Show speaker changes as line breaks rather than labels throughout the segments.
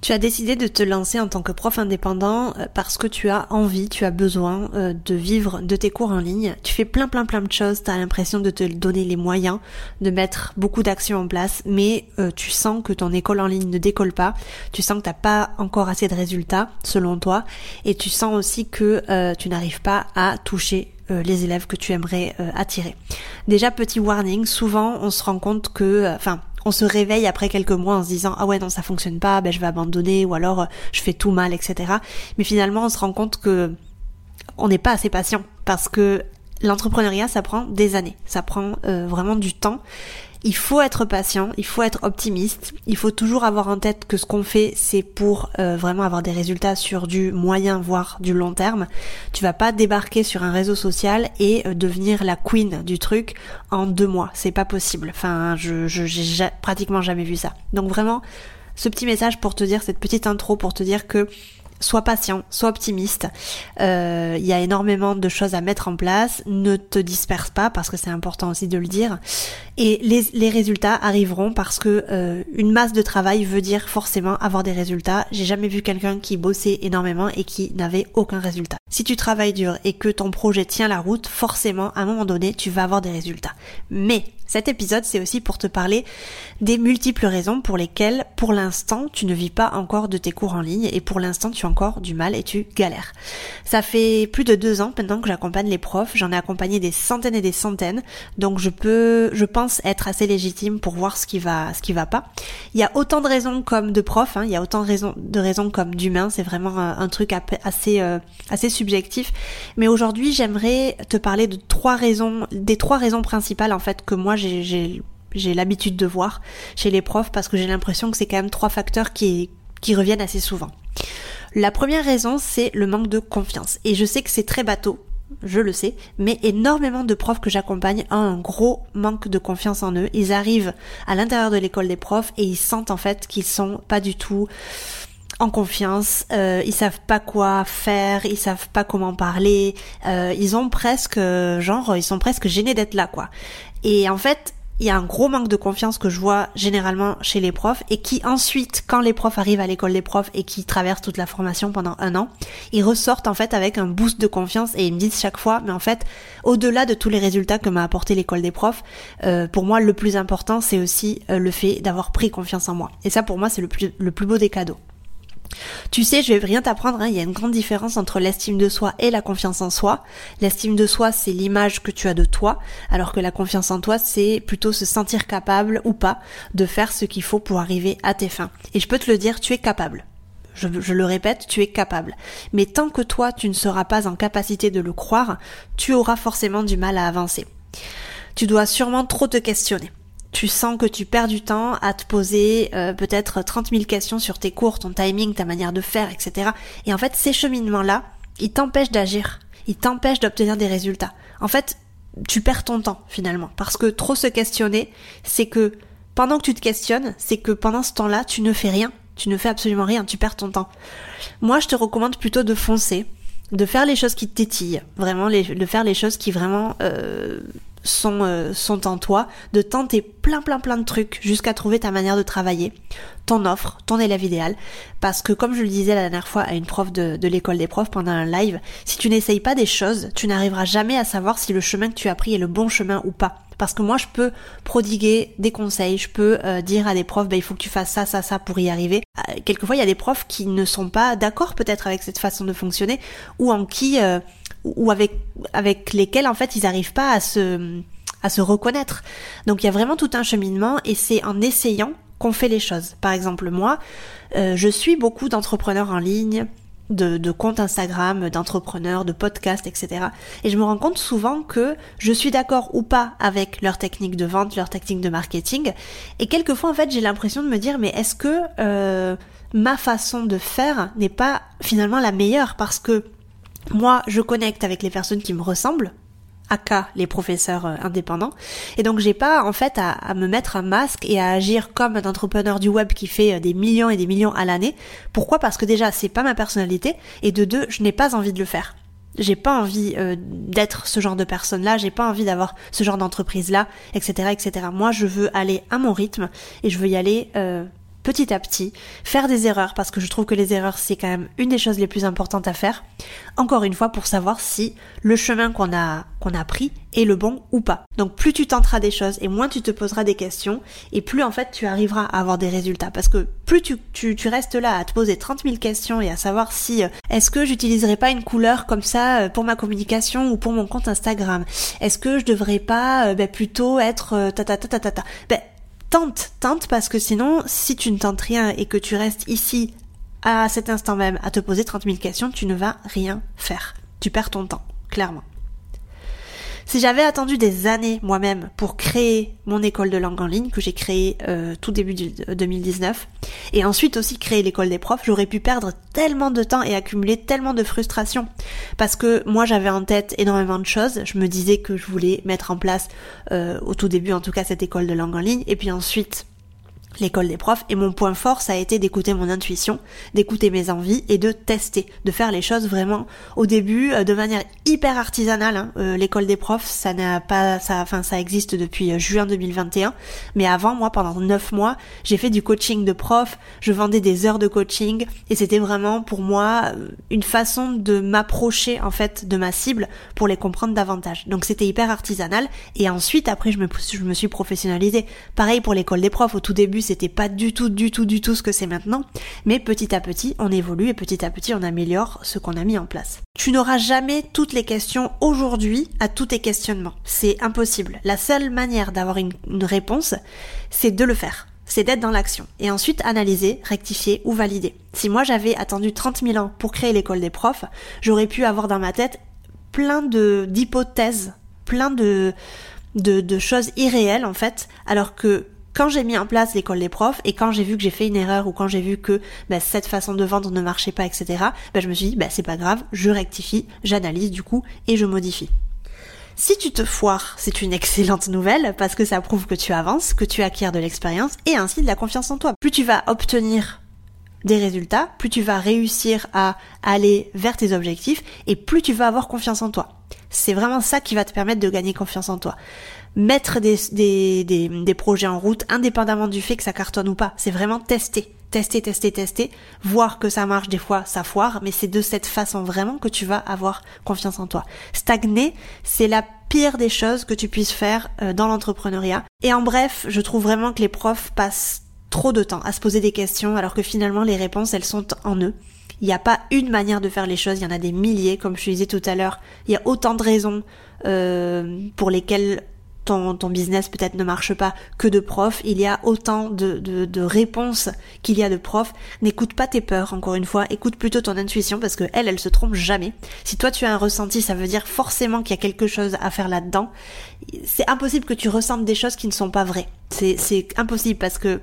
Tu as décidé de te lancer en tant que prof indépendant euh, parce que tu as envie, tu as besoin euh, de vivre de tes cours en ligne. Tu fais plein plein plein de choses, tu as l'impression de te donner les moyens, de mettre beaucoup d'actions en place, mais euh, tu sens que ton école en ligne ne décolle pas, tu sens que t'as pas encore assez de résultats selon toi, et tu sens aussi que tu n'arrives pas à toucher les élèves que tu aimerais attirer. Déjà petit warning, souvent on se rend compte que, enfin on se réveille après quelques mois en se disant ah ouais non ça fonctionne pas, ben je vais abandonner ou alors euh, je fais tout mal, etc. Mais finalement on se rend compte que on n'est pas assez patient parce que l'entrepreneuriat ça prend des années, ça prend euh, vraiment du temps il faut être patient, il faut être optimiste, il faut toujours avoir en tête que ce qu'on fait, c'est pour euh, vraiment avoir des résultats sur du moyen voire du long terme. Tu vas pas débarquer sur un réseau social et euh, devenir la queen du truc en deux mois, c'est pas possible. Enfin, je j'ai pratiquement jamais vu ça. Donc vraiment, ce petit message pour te dire cette petite intro pour te dire que sois patient, sois optimiste. Euh, il y a énormément de choses à mettre en place. Ne te disperse pas parce que c'est important aussi de le dire. Et les, les résultats arriveront parce que euh, une masse de travail veut dire forcément avoir des résultats. J'ai jamais vu quelqu'un qui bossait énormément et qui n'avait aucun résultat. Si tu travailles dur et que ton projet tient la route, forcément à un moment donné tu vas avoir des résultats. Mais cet épisode, c'est aussi pour te parler des multiples raisons pour lesquelles, pour l'instant, tu ne vis pas encore de tes cours en ligne et pour l'instant, tu encore du mal et tu galères. Ça fait plus de deux ans maintenant que j'accompagne les profs. J'en ai accompagné des centaines et des centaines. Donc, je peux, je pense être assez légitime pour voir ce qui va, ce qui va pas. Il y a autant de raisons comme de profs, hein. il y a autant de raisons, comme d'humains. C'est vraiment un, truc assez, euh, assez subjectif. Mais aujourd'hui, j'aimerais te parler de trois raisons, des trois raisons principales en fait que moi j'ai l'habitude de voir chez les profs parce que j'ai l'impression que c'est quand même trois facteurs qui, qui reviennent assez souvent. La première raison, c'est le manque de confiance. Et je sais que c'est très bateau, je le sais, mais énormément de profs que j'accompagne ont un gros manque de confiance en eux. Ils arrivent à l'intérieur de l'école des profs et ils sentent en fait qu'ils sont pas du tout en confiance, euh, ils savent pas quoi faire, ils savent pas comment parler, euh, ils ont presque genre ils sont presque gênés d'être là quoi. Et en fait, il y a un gros manque de confiance que je vois généralement chez les profs et qui ensuite, quand les profs arrivent à l'école des profs et qui traversent toute la formation pendant un an, ils ressortent en fait avec un boost de confiance et ils me disent chaque fois, mais en fait, au-delà de tous les résultats que m'a apporté l'école des profs, euh, pour moi le plus important c'est aussi euh, le fait d'avoir pris confiance en moi. Et ça pour moi c'est le plus, le plus beau des cadeaux. Tu sais, je vais rien t'apprendre, hein, il y a une grande différence entre l'estime de soi et la confiance en soi. L'estime de soi, c'est l'image que tu as de toi, alors que la confiance en toi, c'est plutôt se sentir capable ou pas de faire ce qu'il faut pour arriver à tes fins. Et je peux te le dire, tu es capable. Je, je, le répète, tu es capable. Mais tant que toi, tu ne seras pas en capacité de le croire, tu auras forcément du mal à avancer. Tu dois sûrement trop te questionner tu sens que tu perds du temps à te poser euh, peut-être 30 000 questions sur tes cours, ton timing, ta manière de faire, etc. Et en fait, ces cheminements-là, ils t'empêchent d'agir, ils t'empêchent d'obtenir des résultats. En fait, tu perds ton temps finalement, parce que trop se questionner, c'est que pendant que tu te questionnes, c'est que pendant ce temps-là, tu ne fais rien, tu ne fais absolument rien, tu perds ton temps. Moi, je te recommande plutôt de foncer, de faire les choses qui te tétillent, vraiment, de faire les choses qui vraiment euh, sont, euh, sont en toi, de tenter plein plein plein de trucs jusqu'à trouver ta manière de travailler, ton offre, ton élève idéal. Parce que comme je le disais la dernière fois à une prof de, de l'école des profs pendant un live, si tu n'essayes pas des choses, tu n'arriveras jamais à savoir si le chemin que tu as pris est le bon chemin ou pas. Parce que moi je peux prodiguer des conseils, je peux euh, dire à des profs, bah, il faut que tu fasses ça, ça, ça pour y arriver. Euh, quelquefois il y a des profs qui ne sont pas d'accord peut-être avec cette façon de fonctionner ou en qui ou avec avec lesquels en fait ils n'arrivent pas à se à se reconnaître. Donc il y a vraiment tout un cheminement et c'est en essayant qu'on fait les choses. Par exemple moi, euh, je suis beaucoup d'entrepreneurs en ligne, de, de comptes Instagram, d'entrepreneurs, de podcasts, etc. Et je me rends compte souvent que je suis d'accord ou pas avec leur technique de vente, leur technique de marketing. Et quelquefois en fait j'ai l'impression de me dire mais est-ce que euh, ma façon de faire n'est pas finalement la meilleure? Parce que moi, je connecte avec les personnes qui me ressemblent, aka les professeurs euh, indépendants. Et donc j'ai pas en fait à, me mettre un masque et à agir comme un entrepreneur du web qui fait euh, des millions et des millions à l'année. Pourquoi? Parce que déjà c'est pas ma personnalité et de deux je n'ai pas envie de le faire. J'ai pas envie euh, d'être ce genre de personne-là, j'ai pas envie d'avoir ce genre d'entreprise-là, etc., etc. Moi, je veux aller à mon rythme et je veux y aller petit à petit, faire des erreurs parce que je trouve que les erreurs c'est quand même une des choses les plus importantes à faire. Encore une fois pour savoir si le chemin qu'on a qu'on a pris est le bon ou pas. Donc plus tu tenteras des choses et moins tu te poseras des questions et plus en fait tu arriveras à avoir des résultats parce que plus tu, tu, tu restes là à te poser 30 000 questions et à savoir si euh, est-ce que j'utiliserai pas une couleur comme ça euh, pour ma communication ou pour mon compte Instagram? Est-ce que je devrais pas euh, ben, plutôt être ta ta ta ta ta ta? Ben, tente, tente parce que sinon, si tu ne tentes rien et que tu restes ici à cet instant même à te poser 30 000 questions, tu ne vas rien faire. Tu perds ton temps, clairement. Si j'avais attendu des années moi-même pour créer mon école de langue en ligne que j'ai créée euh, tout début de 2019 et ensuite aussi créer l'école des profs, j'aurais pu perdre tellement de temps et accumuler tellement de frustration parce que moi j'avais en tête énormément de choses. Je me disais que je voulais mettre en place euh, au tout début en tout cas cette école de langue en ligne et puis ensuite l'école des profs et mon point fort ça a été d'écouter mon intuition, d'écouter mes envies et de tester, de faire les choses vraiment au début euh, de manière hyper artisanale. Hein. Euh, l'école des profs ça n'a pas, ça, enfin ça existe depuis euh, juin 2021, mais avant moi pendant neuf mois j'ai fait du coaching de prof, je vendais des heures de coaching et c'était vraiment pour moi une façon de m'approcher en fait de ma cible pour les comprendre davantage. Donc c'était hyper artisanal et ensuite après je me, je me suis professionnalisée. Pareil pour l'école des profs au tout début c'était pas du tout, du tout, du tout ce que c'est maintenant. Mais petit à petit, on évolue et petit à petit, on améliore ce qu'on a mis en place. Tu n'auras jamais toutes les questions aujourd'hui à tous tes questionnements. C'est impossible. La seule manière d'avoir une, réponse, c'est de le faire c'est d'être dans l'action. Et ensuite analyser, rectifier ou valider. Si moi j'avais attendu 30 000 ans pour créer l'école des profs, j'aurais pu avoir dans ma tête plein d'hypothèses, plein de, de choses irréelles en fait, alors que quand j'ai mis en place l'école des profs et quand j'ai vu que j'ai fait une erreur ou quand j'ai vu que bah, cette façon de vendre ne marchait pas, etc., bah, je me suis dit, bah, c'est pas grave, je rectifie, j'analyse du coup et je modifie. Si tu te foires, c'est une excellente nouvelle parce que ça prouve que tu avances, que tu acquiers de l'expérience et ainsi de la confiance en toi. Plus tu vas obtenir des résultats, plus tu vas réussir à aller vers tes objectifs et plus tu vas avoir confiance en toi. C'est vraiment ça qui va te permettre de gagner confiance en toi mettre des, des, des, des, projets en route indépendamment du fait que ça cartonne ou pas. C'est vraiment tester, tester, tester, tester, voir que ça marche, des fois ça foire, mais c'est de cette façon vraiment que tu vas avoir confiance en toi. Stagner, c'est la pire des choses que tu puisses faire euh, dans l'entrepreneuriat. Et en bref, je trouve vraiment que les profs passent trop de temps à se poser des questions alors que finalement les réponses elles sont en eux. Il n'y a pas une manière de faire les choses, il y en a des milliers, comme je disais tout à l'heure. Il y a autant de raisons euh, pour lesquelles ton, business peut-être ne marche pas que de profs, il y a autant de, de, réponses qu'il y a de profs. N'écoute pas tes peurs, encore une fois, écoute plutôt ton intuition parce que elle, elle se trompe jamais. Si toi tu as un ressenti, ça veut dire forcément qu'il y a quelque chose à faire là-dedans. C'est impossible que tu ressentes des choses qui ne sont pas vraies. C'est impossible parce que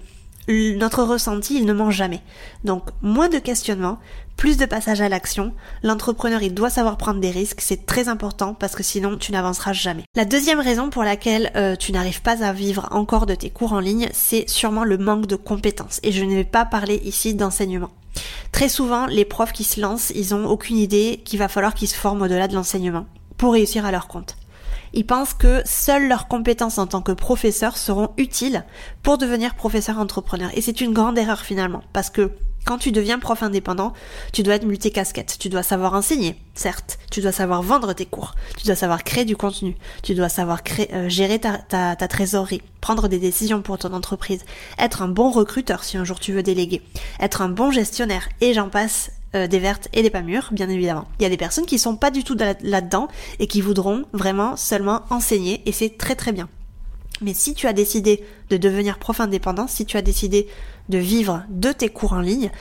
notre ressenti, il ne ment jamais. Donc, moins de questionnement, plus de passage à l'action. L'entrepreneur, il doit savoir prendre des risques, c'est très important parce que sinon, tu n'avanceras jamais. La deuxième raison pour laquelle euh, tu n'arrives pas à vivre encore de tes cours en ligne, c'est sûrement le manque de compétences. Et je ne vais pas parler ici d'enseignement. Très souvent, les profs qui se lancent, ils ont aucune idée qu'il va falloir qu'ils se forment au-delà de l'enseignement pour réussir à leur compte. Ils pensent que seules leurs compétences en tant que professeur seront utiles pour devenir professeur entrepreneur. Et c'est une grande erreur finalement, parce que quand tu deviens prof indépendant, tu dois être multicasquette. Tu dois savoir enseigner, certes. Tu dois savoir vendre tes cours. Tu dois savoir créer du contenu. Tu dois savoir créer, euh, gérer ta, ta, ta, trésorerie, prendre des décisions pour ton entreprise, être un bon recruteur si un jour tu veux déléguer, être un bon gestionnaire, et j'en passe euh, des vertes et des pas mûres, bien évidemment. Il y a des personnes qui sont pas du tout là-dedans et qui voudront vraiment seulement enseigner et c'est très très bien. Mais si tu as décidé de devenir prof indépendant, si tu as décidé de vivre de tes cours en ligne,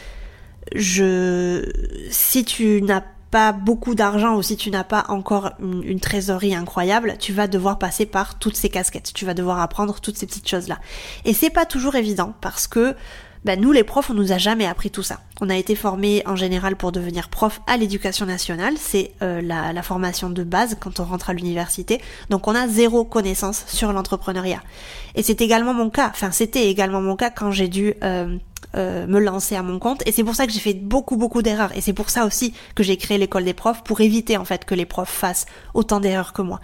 je, si tu n'as pas beaucoup d'argent ou si tu n'as pas encore une, une, trésorerie incroyable, tu vas devoir passer par toutes ces casquettes. Tu vas devoir apprendre toutes ces petites choses-là. Et c'est pas toujours évident parce que Ben, nous les profs, on nous a jamais appris tout ça. On a été formés en général pour devenir prof à l'éducation nationale, c'est euh, la, formation de base quand on rentre à l'université. Donc on a zéro connaissance sur l'entrepreneuriat. Et c'est également mon cas. Enfin, c'était également mon cas quand j'ai dû euh, euh, me lancer à mon compte. Et c'est pour ça que j'ai fait beaucoup beaucoup d'erreurs. Et c'est pour ça aussi que j'ai créé l'école des profs pour éviter en fait que les profs fassent autant d'erreurs que moi.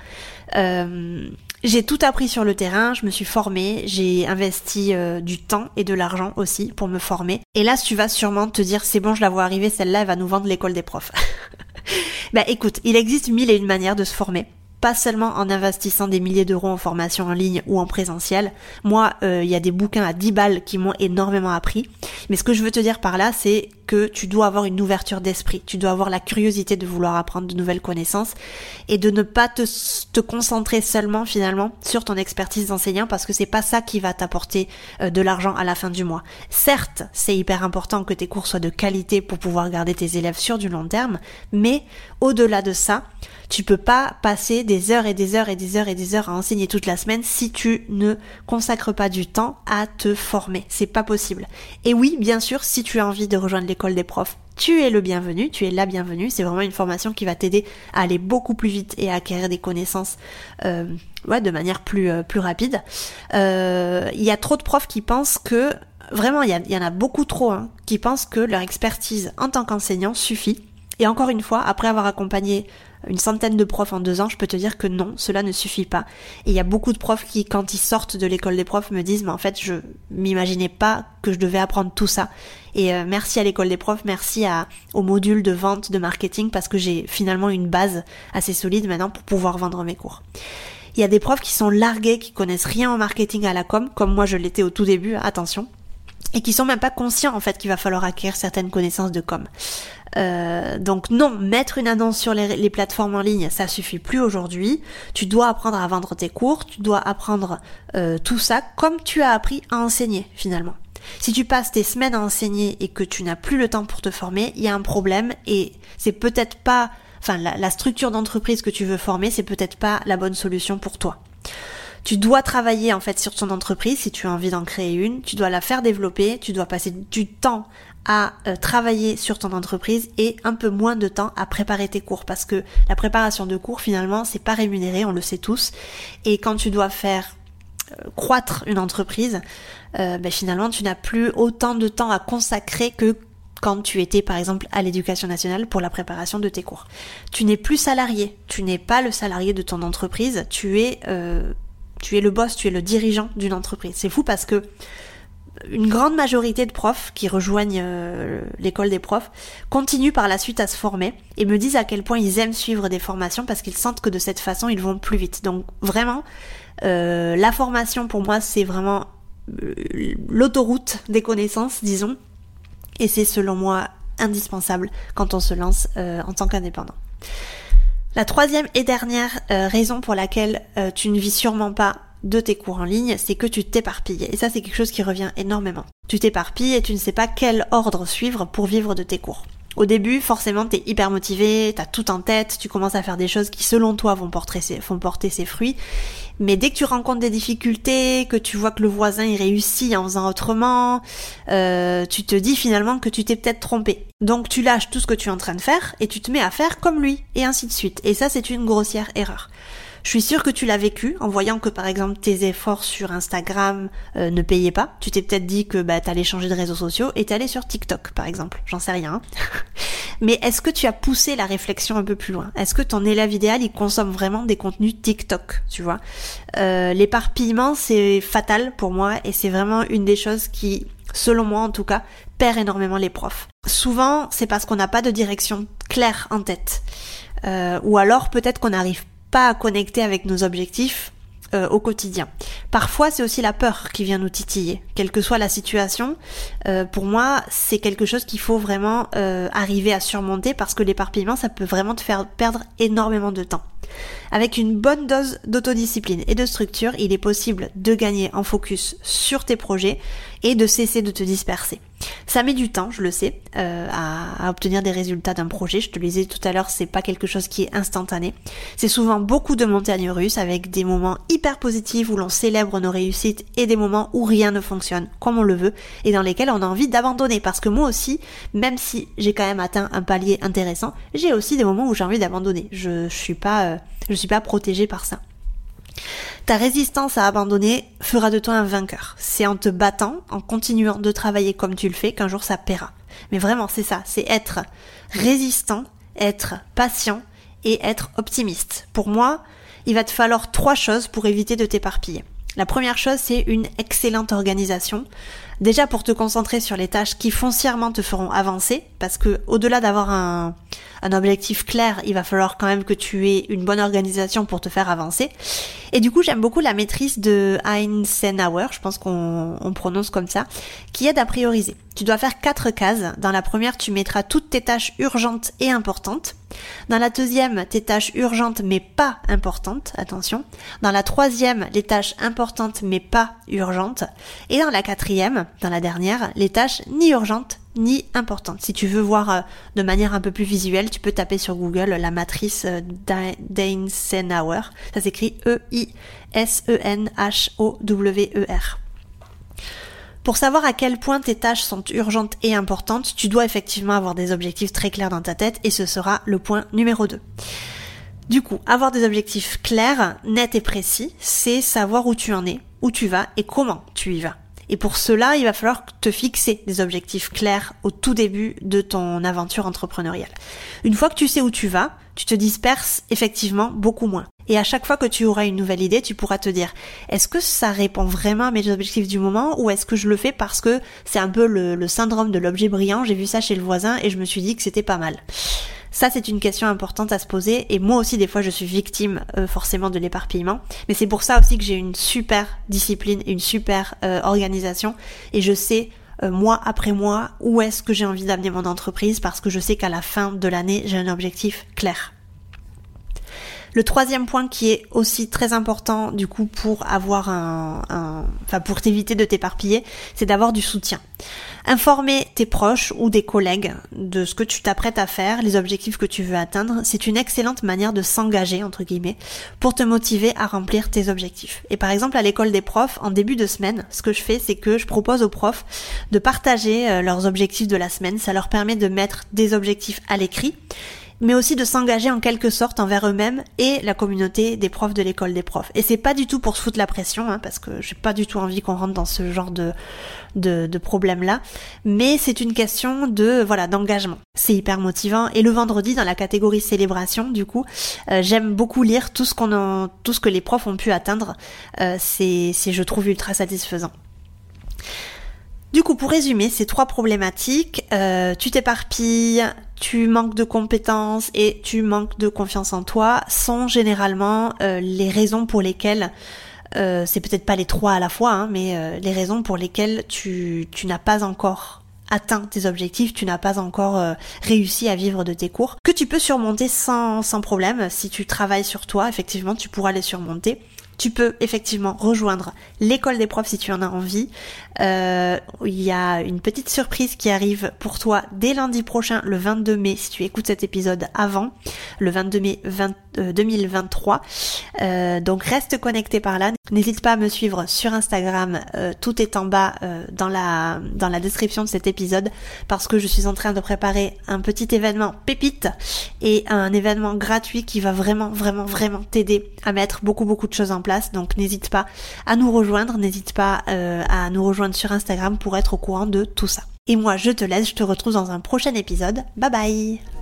Euh, j'ai tout appris sur le terrain, je me suis formée, j'ai investi euh, du temps et de l'argent aussi pour me former. Et là, tu vas sûrement te dire, c'est bon, je la vois arriver, celle-là, elle va nous vendre l'école des profs. bah écoute, il existe mille et une manières de se former pas seulement en investissant des milliers d'euros en formation en ligne ou en présentiel. Moi, euh, il y a des bouquins à 10 balles qui m'ont énormément appris. Mais ce que je veux te dire par là, c'est tu dois avoir une ouverture d'esprit. Tu dois avoir la curiosité de vouloir apprendre de nouvelles connaissances et de ne pas te, te concentrer seulement finalement sur ton expertise d'enseignant parce que c'est pas ça qui va t'apporter euh, de l'argent à la fin du mois. Certes, c'est hyper important que tes cours soient de qualité pour pouvoir garder tes élèves sur du long terme, mais au-delà de ça, tu peux pas passer des heures et des heures et des heures et des heures à enseigner toute la semaine si tu ne consacres pas du temps à te former. C'est pas possible. Et oui, bien sûr, si tu as envie de rejoindre l'école des profs, tu es le bienvenu, tu es la bienvenue. C'est vraiment une formation qui va t'aider à aller beaucoup plus vite et à acquérir des connaissances euh, de manière plus, euh, plus rapide. Euh, il y a trop de profs qui pensent que, vraiment, il y, y, en a beaucoup trop, hein, qui pensent que leur expertise en tant qu'enseignant suffit. Et encore une fois, après avoir accompagné une centaine de profs en deux ans, je peux te dire que non, cela ne suffit pas. Et il y a beaucoup de profs qui, quand ils sortent de l'école des profs, me disent, mais en fait, je m'imaginais pas que je devais apprendre tout ça. Et euh, merci à l'école des profs, merci à, au module de vente, de marketing, parce que j'ai finalement une base assez solide maintenant pour pouvoir vendre mes cours. Il y a des profs qui sont largués, qui connaissent rien en marketing à la com, comme moi je l'étais au tout début, attention et qui sont même pas conscients en fait qu'il va falloir acquérir certaines connaissances de com. Euh, donc non, mettre une annonce sur les, plateformes en ligne, ça suffit plus aujourd'hui. Tu dois apprendre à vendre tes cours, tu dois apprendre euh, tout ça comme tu as appris à enseigner finalement. Si tu passes tes semaines à enseigner et que tu n'as plus le temps pour te former, il y a un problème et c'est peut-être pas, enfin la, la structure d'entreprise que tu veux former, c'est peut-être pas la bonne solution pour toi. Tu dois travailler en fait sur ton entreprise si tu as envie d'en créer une, tu dois la faire développer, tu dois passer du temps à euh, travailler sur ton entreprise et un peu moins de temps à préparer tes cours. Parce que la préparation de cours finalement c'est pas rémunéré, on le sait tous. Et quand tu dois faire euh, croître une entreprise, euh, ben finalement tu n'as plus autant de temps à consacrer que quand tu étais par exemple à l'éducation nationale pour la préparation de tes cours. Tu n'es plus salarié, tu n'es pas le salarié de ton entreprise, tu es tu es le boss, tu es le dirigeant d'une entreprise. C'est fou parce que une grande majorité de profs qui rejoignent euh, l'école des profs continuent par la suite à se former et me disent à quel point ils aiment suivre des formations parce qu'ils sentent que de cette façon ils vont plus vite. Donc vraiment, euh, la formation pour moi c'est vraiment euh, l'autoroute des connaissances, disons, et c'est selon moi indispensable quand on se lance en tant qu'indépendant. La troisième et dernière euh, raison pour laquelle euh, tu ne vis sûrement pas de tes cours en ligne, c'est que tu t'éparpilles. Et ça, c'est quelque chose qui revient énormément. Tu t'éparpilles et tu ne sais pas quel ordre suivre pour vivre de tes cours. Au début, forcément, t'es hyper motivé, t'as tout en tête, tu commences à faire des choses qui, selon toi, vont porter ses, fruits. Mais dès que tu rencontres des difficultés, que tu vois que le voisin il réussit en faisant autrement, euh, tu te dis finalement que tu t'es peut-être trompé. Donc tu lâches tout ce que tu es en train de faire et tu te mets à faire comme lui, et ainsi de suite. Et ça, c'est une grossière erreur. Je suis sûre que tu l'as vécu en voyant que par exemple tes efforts sur Instagram euh, ne payaient pas. Tu t'es peut-être dit que bah, t'allais changer de réseaux sociaux et allé sur TikTok par exemple. J'en sais rien. Mais est-ce que tu as poussé la réflexion un peu plus loin? Est-ce que ton élève idéal il consomme vraiment des contenus TikTok Tu vois? Euh, L'éparpillement c'est fatal pour moi et c'est vraiment une des choses qui selon moi en tout cas, perd énormément les profs. Souvent, c'est parce qu'on n'a pas de direction claire en tête. Euh, ou alors peut-être qu'on n'arrive pas à connecter avec nos objectifs euh, au quotidien. Parfois, c'est aussi la peur qui vient nous titiller. Quelle que soit la situation, euh, pour moi, c'est quelque chose qu'il faut vraiment euh, arriver à surmonter parce que l'éparpillement, ça peut vraiment te faire perdre énormément de temps. Avec une bonne dose d'autodiscipline et de structure, il est possible de gagner en focus sur tes projets et de cesser de te disperser. Ça met du temps, je le sais, euh, à, obtenir des résultats d'un projet. Je te le disais tout à l'heure, c'est pas quelque chose qui est instantané. C'est souvent beaucoup de montagnes russes avec des moments hyper positifs où l'on célèbre nos réussites et des moments où rien ne fonctionne comme on le veut et dans lesquels on a envie d'abandonner. Parce que moi aussi, même si j'ai quand même atteint un palier intéressant, j'ai aussi des moments où j'ai envie d'abandonner. Je, je suis pas, euh, je suis pas protégée par ça. Ta résistance à abandonner fera de toi un vainqueur. C'est en te battant, en continuant de travailler comme tu le fais, qu'un jour ça paiera. Mais vraiment, c'est ça, c'est être résistant, être patient et être optimiste. Pour moi, il va te falloir trois choses pour éviter de t'éparpiller. La première chose, c'est une excellente organisation. Déjà pour te concentrer sur les tâches qui foncièrement te feront avancer, parce que au-delà d'avoir un, un objectif clair, il va falloir quand même que tu aies une bonne organisation pour te faire avancer. Et du coup, j'aime beaucoup la maîtrise de Eisenhower, je pense qu'on on prononce comme ça, qui aide à prioriser. Tu dois faire quatre cases. Dans la première, tu mettras toutes tes tâches urgentes et importantes. Dans la deuxième, tes tâches urgentes mais pas importantes, attention. Dans la troisième, les tâches importantes mais pas urgentes. Et dans la quatrième, dans la dernière, les tâches ni urgentes ni importante. Si tu veux voir euh, de manière un peu plus visuelle, tu peux taper sur Google la matrice euh, d'Eisenhower. Ça s'écrit E-I-S-E-N-H-O-W-E-R. Pour savoir à quel point tes tâches sont urgentes et importantes, tu dois effectivement avoir des objectifs très clairs dans ta tête et ce sera le point numéro 2. Du coup, avoir des objectifs clairs, nets et précis, c'est savoir où tu en es, où tu vas et comment tu y vas. Et pour cela, il va falloir te fixer des objectifs clairs au tout début de ton aventure entrepreneuriale. Une fois que tu sais où tu vas, tu te disperses effectivement beaucoup moins. Et à chaque fois que tu auras une nouvelle idée, tu pourras te dire, est-ce que ça répond vraiment à mes objectifs du moment ou est-ce que je le fais parce que c'est un peu le, syndrome de l'objet brillant, j'ai vu ça chez le voisin et je me suis dit que c'était pas mal. Ça, c'est une question importante à se poser. Et moi aussi, des fois, je suis victime euh, forcément de l'éparpillement. Mais c'est pour ça aussi que j'ai une super discipline, une super euh, organisation. Et je sais euh, mois après mois où est-ce que j'ai envie d'amener mon entreprise parce que je sais qu'à la fin de l'année, j'ai un objectif clair. Le troisième point qui est aussi très important du coup pour avoir un, enfin pour t'éviter de t'éparpiller, c'est d'avoir du soutien. Informer tes proches ou des collègues de ce que tu t'apprêtes à faire, les objectifs que tu veux atteindre, c'est une excellente manière de s'engager entre guillemets pour te motiver à remplir tes objectifs. Et par exemple à l'école des profs, en début de semaine, ce que je fais, c'est que je propose aux profs de partager euh, leurs objectifs de la semaine. Ça leur permet de mettre des objectifs à l'écrit mais aussi de s'engager en quelque sorte envers eux-mêmes et la communauté des profs de l'école des profs. Et c'est pas du tout pour se foutre la pression, hein, parce que j'ai pas du tout envie qu'on rentre dans ce genre de de, de problème là, mais c'est une question de voilà d'engagement. C'est hyper motivant. Et le vendredi dans la catégorie célébration, du coup, euh, j'aime beaucoup lire tout ce qu'on a, tout ce que les profs ont pu atteindre. Euh, c'est c'est je trouve ultra satisfaisant. Du coup, pour résumer ces trois problématiques, euh, tu t'éparpilles, tu manques de compétences et tu manques de confiance en toi, sont généralement euh, les raisons pour lesquelles, euh, c'est peut-être pas les trois à la fois, hein, mais les raisons pour lesquelles tu, tu n'as pas encore atteint tes objectifs, tu n'as pas encore réussi à vivre de tes cours, que tu peux surmonter sans, sans problème. Si tu travailles sur toi, effectivement, tu pourras les surmonter tu peux effectivement rejoindre l'école des profs si tu en as envie. Euh, il y a une petite surprise qui arrive pour toi dès lundi prochain, le 22 mai, si tu écoutes cet épisode avant, le 22 mai 2023. Euh, euh, donc reste connecté par là. N'hésite pas à me suivre sur Instagram. tout est en bas dans la dans la description de cet épisode parce que je suis en train de préparer un petit événement pépite et un événement gratuit qui va vraiment vraiment vraiment t'aider à mettre beaucoup beaucoup de choses en place donc n'hésite pas à nous rejoindre, n'hésite pas euh, à nous rejoindre sur Instagram pour être au courant de tout ça. Et moi, je te laisse, je te retrouve dans un prochain épisode. Bye bye